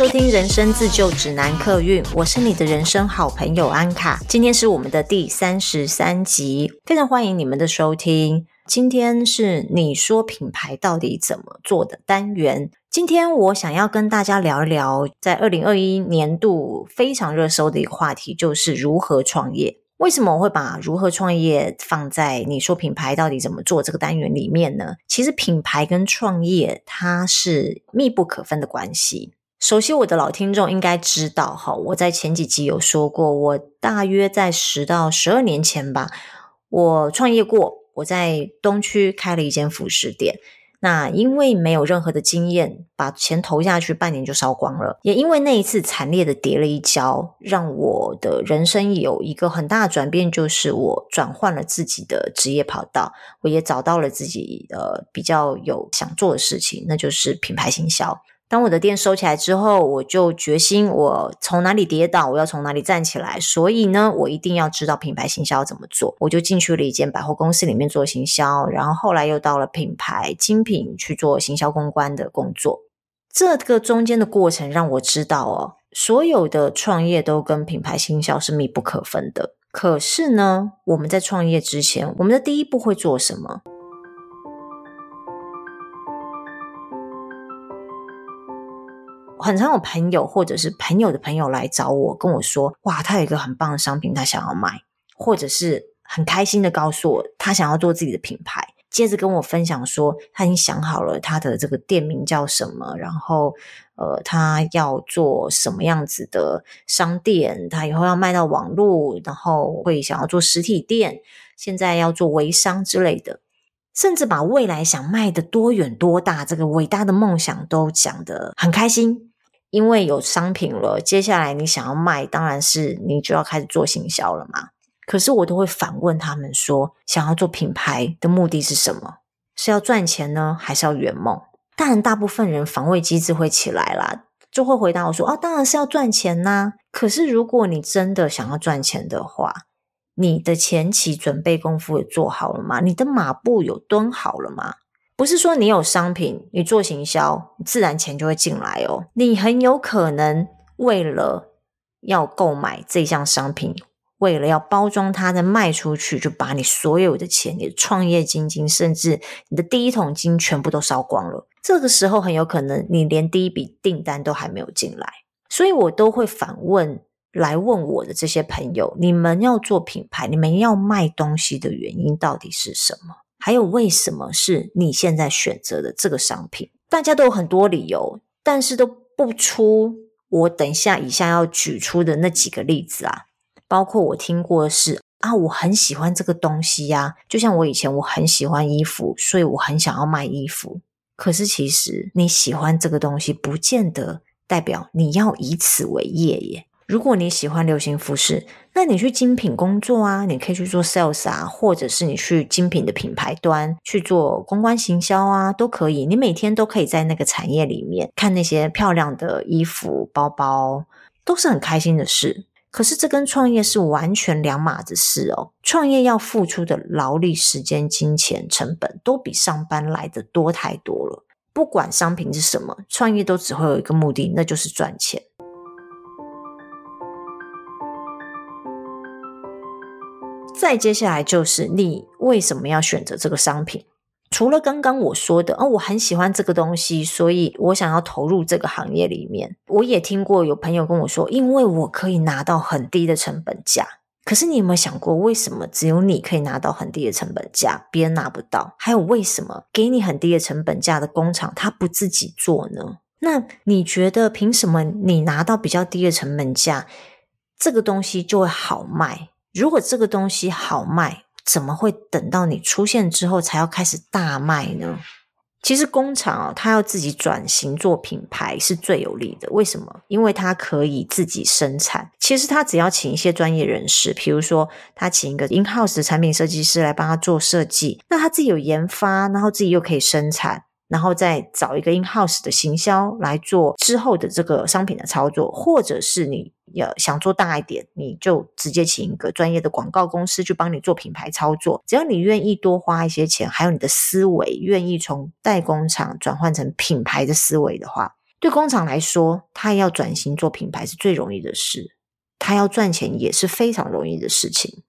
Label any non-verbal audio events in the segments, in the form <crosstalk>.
收听《人生自救指南》客运，我是你的人生好朋友安卡。今天是我们的第三十三集，非常欢迎你们的收听。今天是你说品牌到底怎么做的单元。今天我想要跟大家聊一聊，在二零二一年度非常热搜的一个话题，就是如何创业。为什么我会把如何创业放在你说品牌到底怎么做这个单元里面呢？其实品牌跟创业它是密不可分的关系。熟悉我的老听众应该知道，哈，我在前几集有说过，我大约在十到十二年前吧，我创业过，我在东区开了一间服饰店。那因为没有任何的经验，把钱投下去，半年就烧光了。也因为那一次惨烈的跌了一跤，让我的人生有一个很大的转变，就是我转换了自己的职业跑道，我也找到了自己呃比较有想做的事情，那就是品牌行销。当我的店收起来之后，我就决心，我从哪里跌倒，我要从哪里站起来。所以呢，我一定要知道品牌行销怎么做。我就进去了一间百货公司里面做行销，然后后来又到了品牌精品去做行销公关的工作。这个中间的过程让我知道哦，所有的创业都跟品牌行销是密不可分的。可是呢，我们在创业之前，我们的第一步会做什么？很常有朋友或者是朋友的朋友来找我，跟我说：“哇，他有一个很棒的商品，他想要卖，或者是很开心的告诉我，他想要做自己的品牌。接着跟我分享说，他已经想好了他的这个店名叫什么，然后呃，他要做什么样子的商店，他以后要卖到网络，然后会想要做实体店，现在要做微商之类的，甚至把未来想卖的多远多大，这个伟大的梦想都讲得很开心。”因为有商品了，接下来你想要卖，当然是你就要开始做行销了嘛。可是我都会反问他们说，想要做品牌的目的是什么？是要赚钱呢，还是要圆梦？当然，大部分人防卫机制会起来啦，就会回答我说：“啊，当然是要赚钱呐。”可是如果你真的想要赚钱的话，你的前期准备功夫也做好了吗？你的马步有蹲好了吗？不是说你有商品，你做行销，自然钱就会进来哦。你很有可能为了要购买这项商品，为了要包装它再卖出去，就把你所有的钱、你的创业基金，甚至你的第一桶金全部都烧光了。这个时候很有可能你连第一笔订单都还没有进来。所以我都会反问来问我的这些朋友：你们要做品牌，你们要卖东西的原因到底是什么？还有，为什么是你现在选择的这个商品？大家都有很多理由，但是都不出我等一下以下要举出的那几个例子啊。包括我听过是啊，我很喜欢这个东西呀，就像我以前我很喜欢衣服，所以我很想要卖衣服。可是其实你喜欢这个东西，不见得代表你要以此为业耶。如果你喜欢流行服饰，那你去精品工作啊，你可以去做 sales 啊，或者是你去精品的品牌端去做公关行销啊，都可以。你每天都可以在那个产业里面看那些漂亮的衣服、包包，都是很开心的事。可是这跟创业是完全两码子事哦。创业要付出的劳力、时间、金钱成本，都比上班来得多太多了。不管商品是什么，创业都只会有一个目的，那就是赚钱。再接下来就是你为什么要选择这个商品？除了刚刚我说的，哦，我很喜欢这个东西，所以我想要投入这个行业里面。我也听过有朋友跟我说，因为我可以拿到很低的成本价。可是你有没有想过，为什么只有你可以拿到很低的成本价，别人拿不到？还有为什么给你很低的成本价的工厂，他不自己做呢？那你觉得凭什么你拿到比较低的成本价，这个东西就会好卖？如果这个东西好卖，怎么会等到你出现之后才要开始大卖呢？其实工厂哦，它要自己转型做品牌是最有利的。为什么？因为它可以自己生产。其实它只要请一些专业人士，比如说他请一个 in-house 的产品设计师来帮他做设计，那他自己有研发，然后自己又可以生产，然后再找一个 in house 的行销来做之后的这个商品的操作，或者是你要想做大一点，你就直接请一个专业的广告公司去帮你做品牌操作。只要你愿意多花一些钱，还有你的思维愿意从代工厂转换成品牌的思维的话，对工厂来说，他要转型做品牌是最容易的事，他要赚钱也是非常容易的事情。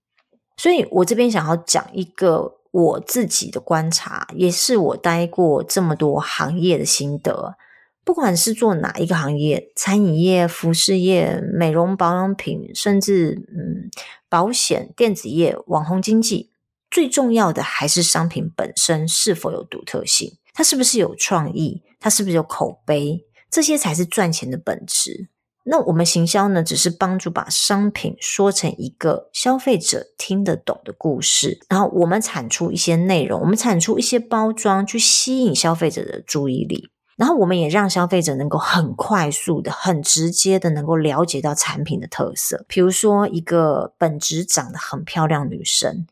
所以我这边想要讲一个。我自己的观察，也是我待过这么多行业的心得。不管是做哪一个行业，餐饮业、服饰业、美容保养品，甚至嗯保险、电子业、网红经济，最重要的还是商品本身是否有独特性，它是不是有创意，它是不是有口碑，这些才是赚钱的本质。那我们行销呢，只是帮助把商品说成一个消费者听得懂的故事，然后我们产出一些内容，我们产出一些包装，去吸引消费者的注意力，然后我们也让消费者能够很快速的、很直接的能够了解到产品的特色。比如说，一个本质长得很漂亮女生，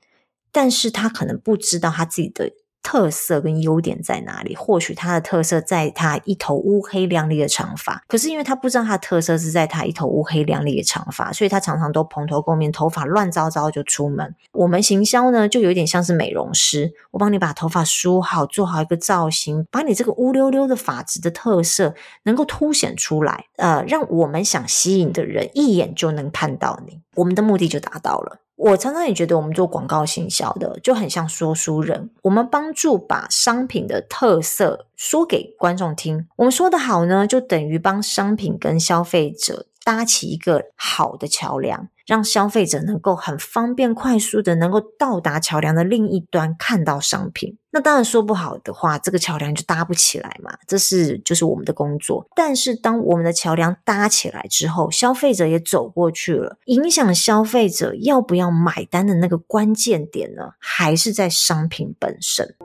但是她可能不知道她自己的。特色跟优点在哪里？或许他的特色在他一头乌黑亮丽的长发，可是因为他不知道他的特色是在他一头乌黑亮丽的长发，所以他常常都蓬头垢面，头发乱糟糟就出门。我们行销呢，就有点像是美容师，我帮你把头发梳好，做好一个造型，把你这个乌溜溜的发质的特色能够凸显出来，呃，让我们想吸引的人一眼就能看到你，我们的目的就达到了。我常常也觉得，我们做广告行销的就很像说书人，我们帮助把商品的特色说给观众听。我们说的好呢，就等于帮商品跟消费者搭起一个好的桥梁。让消费者能够很方便、快速的能够到达桥梁的另一端，看到商品。那当然说不好的话，这个桥梁就搭不起来嘛。这是就是我们的工作。但是当我们的桥梁搭起来之后，消费者也走过去了，影响消费者要不要买单的那个关键点呢，还是在商品本身。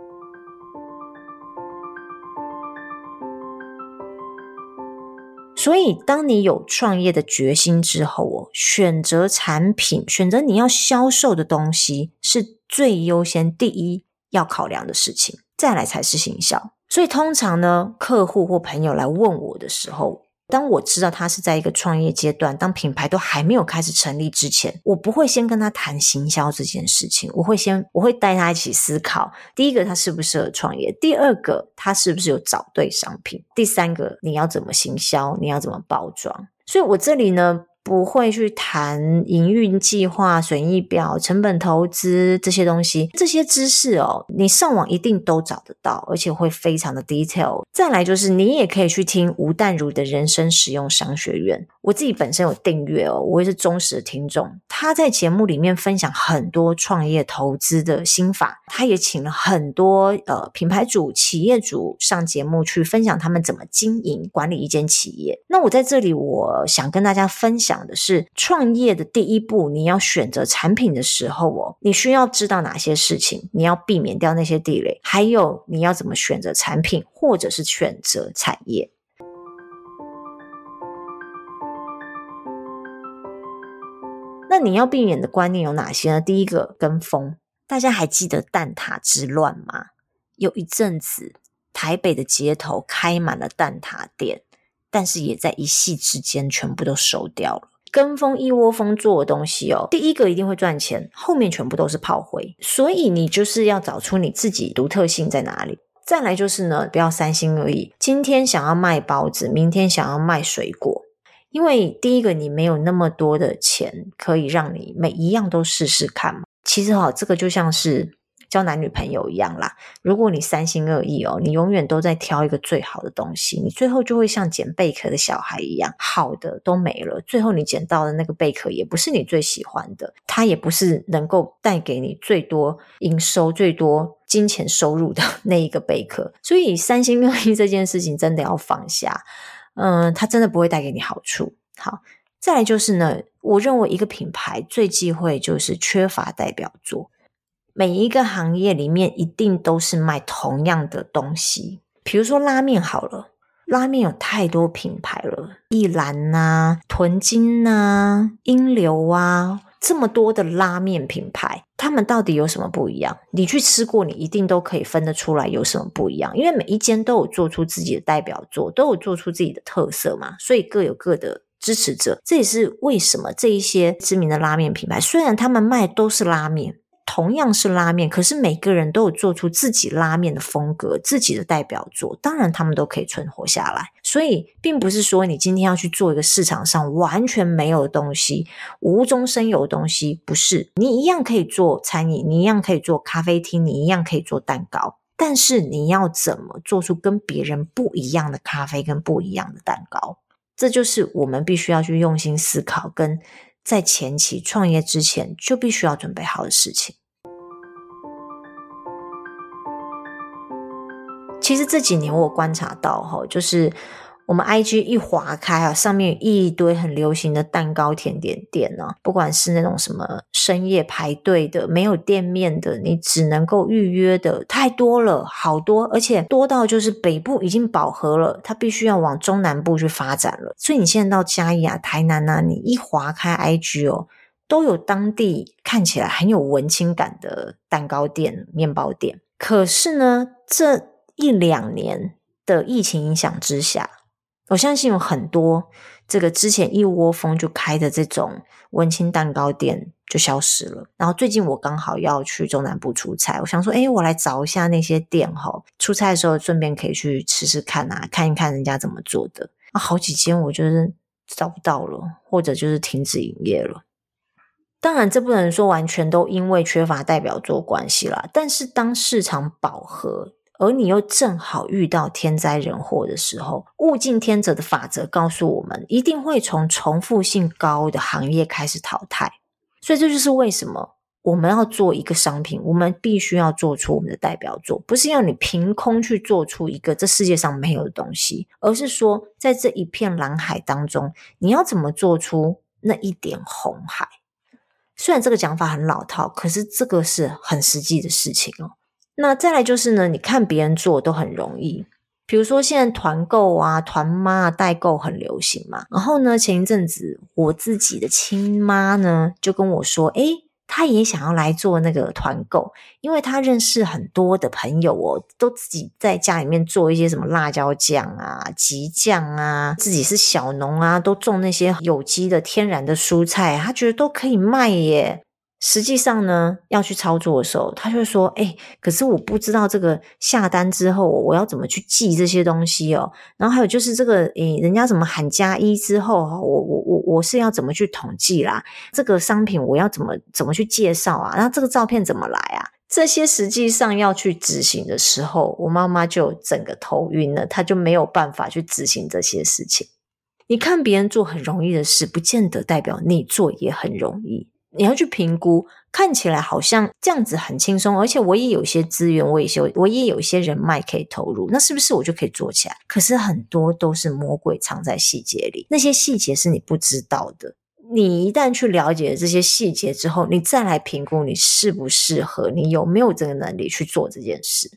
所以，当你有创业的决心之后哦，选择产品、选择你要销售的东西，是最优先、第一要考量的事情，再来才是行销。所以，通常呢，客户或朋友来问我的时候，当我知道他是在一个创业阶段，当品牌都还没有开始成立之前，我不会先跟他谈行销这件事情。我会先，我会带他一起思考：第一个，他适不适合创业；第二个，他是不是有找对商品；第三个，你要怎么行销，你要怎么包装。所以我这里呢，不会去谈营运计划、损益表、成本投资这些东西，这些知识哦，你上网一定都找得到，而且会非常的 detail。再来就是，你也可以去听吴淡如的人生实用商学院。我自己本身有订阅哦，我也是忠实的听众。他在节目里面分享很多创业投资的心法，他也请了很多呃品牌主、企业主上节目去分享他们怎么经营管理一间企业。那我在这里，我想跟大家分享。的是创业的第一步，你要选择产品的时候哦，你需要知道哪些事情，你要避免掉那些地雷，还有你要怎么选择产品，或者是选择产业。那你要避免的观念有哪些呢？第一个，跟风。大家还记得蛋挞之乱吗？有一阵子，台北的街头开满了蛋挞店。但是也在一夕之间全部都收掉了，跟风一窝蜂做的东西哦，第一个一定会赚钱，后面全部都是炮灰，所以你就是要找出你自己独特性在哪里。再来就是呢，不要三心二意，今天想要卖包子，明天想要卖水果，因为第一个你没有那么多的钱可以让你每一样都试试看嘛。其实哈、哦，这个就像是。交男女朋友一样啦，如果你三心二意哦，你永远都在挑一个最好的东西，你最后就会像捡贝壳的小孩一样，好的都没了，最后你捡到的那个贝壳也不是你最喜欢的，它也不是能够带给你最多营收、最多金钱收入的 <laughs> 那一个贝壳，所以三心二意这件事情真的要放下，嗯，它真的不会带给你好处。好，再来就是呢，我认为一个品牌最忌讳就是缺乏代表作。每一个行业里面一定都是卖同样的东西，比如说拉面好了，拉面有太多品牌了，一兰呐、屯金呐、英流啊，这么多的拉面品牌，他们到底有什么不一样？你去吃过，你一定都可以分得出来有什么不一样，因为每一间都有做出自己的代表作，都有做出自己的特色嘛，所以各有各的支持者。这也是为什么这一些知名的拉面品牌，虽然他们卖都是拉面。同样是拉面，可是每个人都有做出自己拉面的风格，自己的代表作，当然他们都可以存活下来。所以，并不是说你今天要去做一个市场上完全没有的东西、无中生有的东西，不是。你一样可以做餐饮，你一样可以做咖啡厅，你一样可以做蛋糕，但是你要怎么做出跟别人不一样的咖啡跟不一样的蛋糕？这就是我们必须要去用心思考跟。在前期创业之前，就必须要准备好的事情。其实这几年我观察到，哈，就是。我们 IG 一划开啊，上面一堆很流行的蛋糕甜点店呢、啊，不管是那种什么深夜排队的、没有店面的，你只能够预约的，太多了，好多，而且多到就是北部已经饱和了，它必须要往中南部去发展了。所以你现在到嘉义啊、台南啊，你一划开 IG 哦，都有当地看起来很有文青感的蛋糕店、面包店。可是呢，这一两年的疫情影响之下，我相信有很多这个之前一窝蜂就开的这种文青蛋糕店就消失了。然后最近我刚好要去中南部出差，我想说，诶，我来找一下那些店哈，出差的时候顺便可以去吃吃看啊，看一看人家怎么做的。啊，好几间我就是找不到了，或者就是停止营业了。当然，这不能说完全都因为缺乏代表作关系啦。但是当市场饱和，而你又正好遇到天灾人祸的时候，物竞天择的法则告诉我们，一定会从重复性高的行业开始淘汰。所以这就是为什么我们要做一个商品，我们必须要做出我们的代表作，不是要你凭空去做出一个这世界上没有的东西，而是说在这一片蓝海当中，你要怎么做出那一点红海。虽然这个讲法很老套，可是这个是很实际的事情哦。那再来就是呢，你看别人做都很容易，比如说现在团购啊、团妈、代购很流行嘛。然后呢，前一阵子我自己的亲妈呢就跟我说，诶，她也想要来做那个团购，因为她认识很多的朋友哦，都自己在家里面做一些什么辣椒酱啊、吉酱啊，自己是小农啊，都种那些有机的天然的蔬菜，她觉得都可以卖耶。实际上呢，要去操作的时候，他就说：“哎，可是我不知道这个下单之后我要怎么去记这些东西哦。然后还有就是这个，诶，人家怎么喊加一之后，我我我我是要怎么去统计啦？这个商品我要怎么怎么去介绍啊？那这个照片怎么来啊？这些实际上要去执行的时候，我妈妈就整个头晕了，她就没有办法去执行这些事情。你看别人做很容易的事，不见得代表你做也很容易。”你要去评估，看起来好像这样子很轻松，而且我也有一些资源，我也有我也有一些人脉可以投入，那是不是我就可以做起来？可是很多都是魔鬼藏在细节里，那些细节是你不知道的。你一旦去了解这些细节之后，你再来评估你适不适合，你有没有这个能力去做这件事。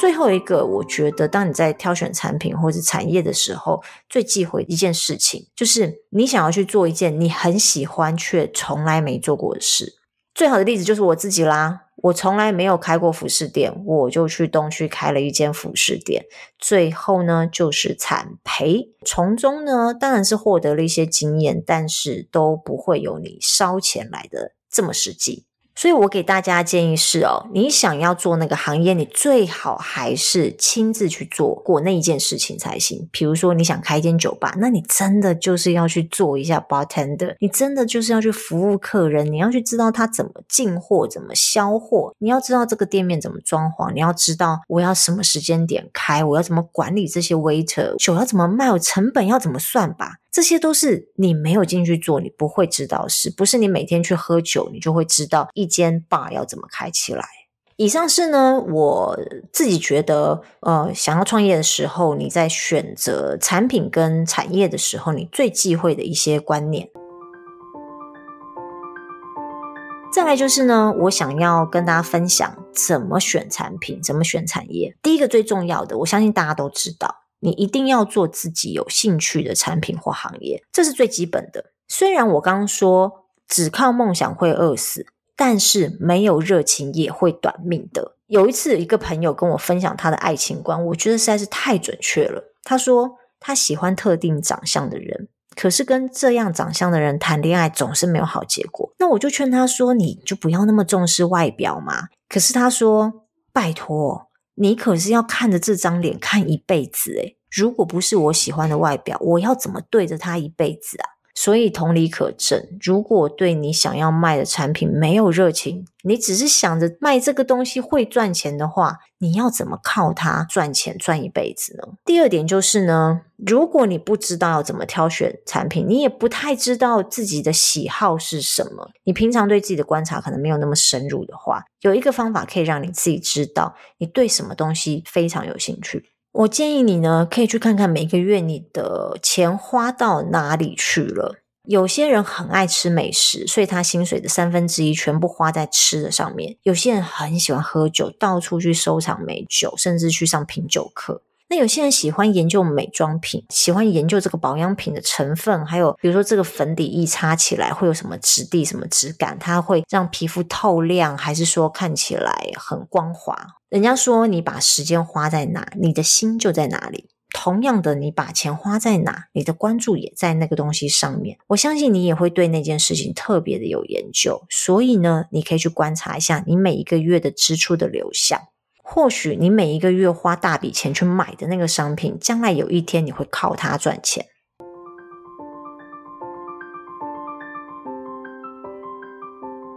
最后一个，我觉得，当你在挑选产品或者产业的时候，最忌讳一件事情，就是你想要去做一件你很喜欢却从来没做过的事。最好的例子就是我自己啦，我从来没有开过服饰店，我就去东区开了一间服饰店，最后呢就是惨赔，从中呢当然是获得了一些经验，但是都不会有你烧钱来的这么实际。所以我给大家建议是哦，你想要做那个行业，你最好还是亲自去做过那一件事情才行。比如说你想开一间酒吧，那你真的就是要去做一下 bartender，你真的就是要去服务客人，你要去知道他怎么进货、怎么销货，你要知道这个店面怎么装潢，你要知道我要什么时间点开，我要怎么管理这些 waiter，酒要怎么卖，我成本要怎么算吧。这些都是你没有进去做，你不会知道的事，不是你每天去喝酒，你就会知道一间吧要怎么开起来。以上是呢，我自己觉得，呃，想要创业的时候，你在选择产品跟产业的时候，你最忌讳的一些观念。再来就是呢，我想要跟大家分享怎么选产品，怎么选产业。第一个最重要的，我相信大家都知道。你一定要做自己有兴趣的产品或行业，这是最基本的。虽然我刚刚说只靠梦想会饿死，但是没有热情也会短命的。有一次，一个朋友跟我分享他的爱情观，我觉得实在是太准确了。他说他喜欢特定长相的人。可是跟这样长相的人谈恋爱总是没有好结果，那我就劝他说：“你就不要那么重视外表嘛。”可是他说：“拜托，你可是要看着这张脸看一辈子诶，如果不是我喜欢的外表，我要怎么对着他一辈子啊？”所以同理可证，如果对你想要卖的产品没有热情，你只是想着卖这个东西会赚钱的话，你要怎么靠它赚钱赚一辈子呢？第二点就是呢，如果你不知道要怎么挑选产品，你也不太知道自己的喜好是什么，你平常对自己的观察可能没有那么深入的话，有一个方法可以让你自己知道你对什么东西非常有兴趣。我建议你呢，可以去看看每个月你的钱花到哪里去了。有些人很爱吃美食，所以他薪水的三分之一全部花在吃的上面。有些人很喜欢喝酒，到处去收藏美酒，甚至去上品酒课。那有些人喜欢研究美妆品，喜欢研究这个保养品的成分，还有比如说这个粉底液擦起来会有什么质地、什么质感，它会让皮肤透亮，还是说看起来很光滑？人家说你把时间花在哪，你的心就在哪里。同样的，你把钱花在哪，你的关注也在那个东西上面。我相信你也会对那件事情特别的有研究，所以呢，你可以去观察一下你每一个月的支出的流向。或许你每一个月花大笔钱去买的那个商品，将来有一天你会靠它赚钱。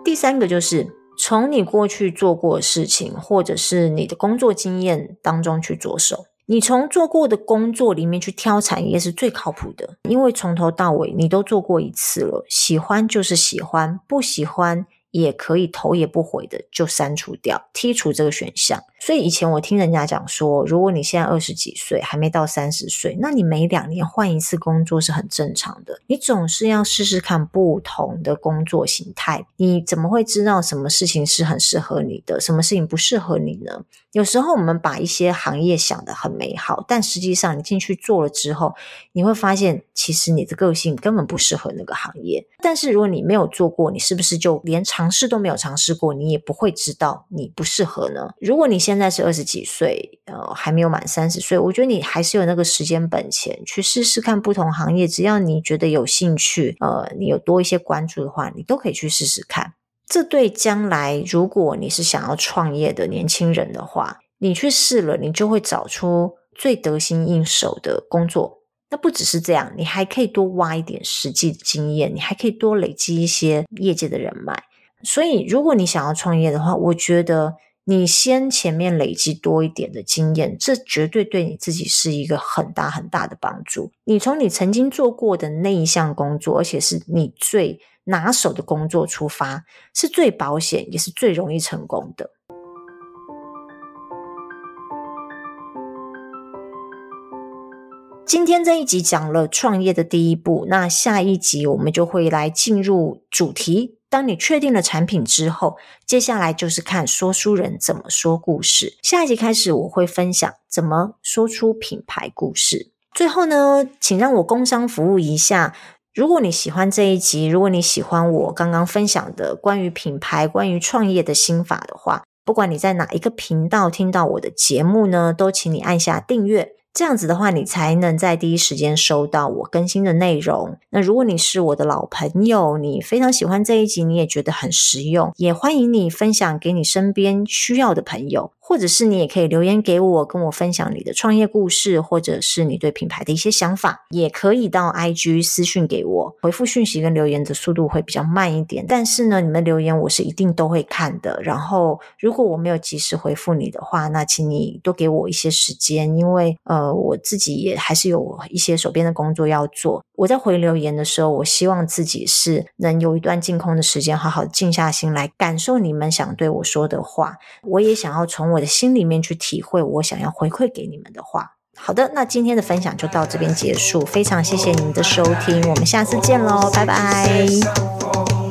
第三个就是从你过去做过的事情，或者是你的工作经验当中去着手。你从做过的工作里面去挑产业是最靠谱的，因为从头到尾你都做过一次了，喜欢就是喜欢，不喜欢。也可以头也不回的就删除掉，剔除这个选项。所以以前我听人家讲说，如果你现在二十几岁，还没到三十岁，那你每两年换一次工作是很正常的。你总是要试试看不同的工作形态，你怎么会知道什么事情是很适合你的，什么事情不适合你呢？有时候我们把一些行业想得很美好，但实际上你进去做了之后，你会发现其实你的个性根本不适合那个行业。但是如果你没有做过，你是不是就连尝试都没有尝试过，你也不会知道你不适合呢？如果你现在是二十几岁，呃，还没有满三十岁，我觉得你还是有那个时间本钱去试试看不同行业。只要你觉得有兴趣，呃，你有多一些关注的话，你都可以去试试看。这对将来如果你是想要创业的年轻人的话，你去试了，你就会找出最得心应手的工作。那不只是这样，你还可以多挖一点实际的经验，你还可以多累积一些业界的人脉。所以，如果你想要创业的话，我觉得你先前面累积多一点的经验，这绝对对你自己是一个很大很大的帮助。你从你曾经做过的那一项工作，而且是你最拿手的工作出发，是最保险，也是最容易成功的。今天这一集讲了创业的第一步，那下一集我们就会来进入主题。当你确定了产品之后，接下来就是看说书人怎么说故事。下一集开始，我会分享怎么说出品牌故事。最后呢，请让我工商服务一下。如果你喜欢这一集，如果你喜欢我刚刚分享的关于品牌、关于创业的心法的话，不管你在哪一个频道听到我的节目呢，都请你按下订阅。这样子的话，你才能在第一时间收到我更新的内容。那如果你是我的老朋友，你非常喜欢这一集，你也觉得很实用，也欢迎你分享给你身边需要的朋友。或者是你也可以留言给我，跟我分享你的创业故事，或者是你对品牌的一些想法，也可以到 IG 私讯给我。回复讯息跟留言的速度会比较慢一点，但是呢，你们留言我是一定都会看的。然后，如果我没有及时回复你的话，那请你多给我一些时间，因为呃，我自己也还是有一些手边的工作要做。我在回留言的时候，我希望自己是能有一段静空的时间，好好静下心来感受你们想对我说的话。我也想要从我的心里面去体会我想要回馈给你们的话。好的，那今天的分享就到这边结束，非常谢谢你们的收听，我们下次见喽，拜拜。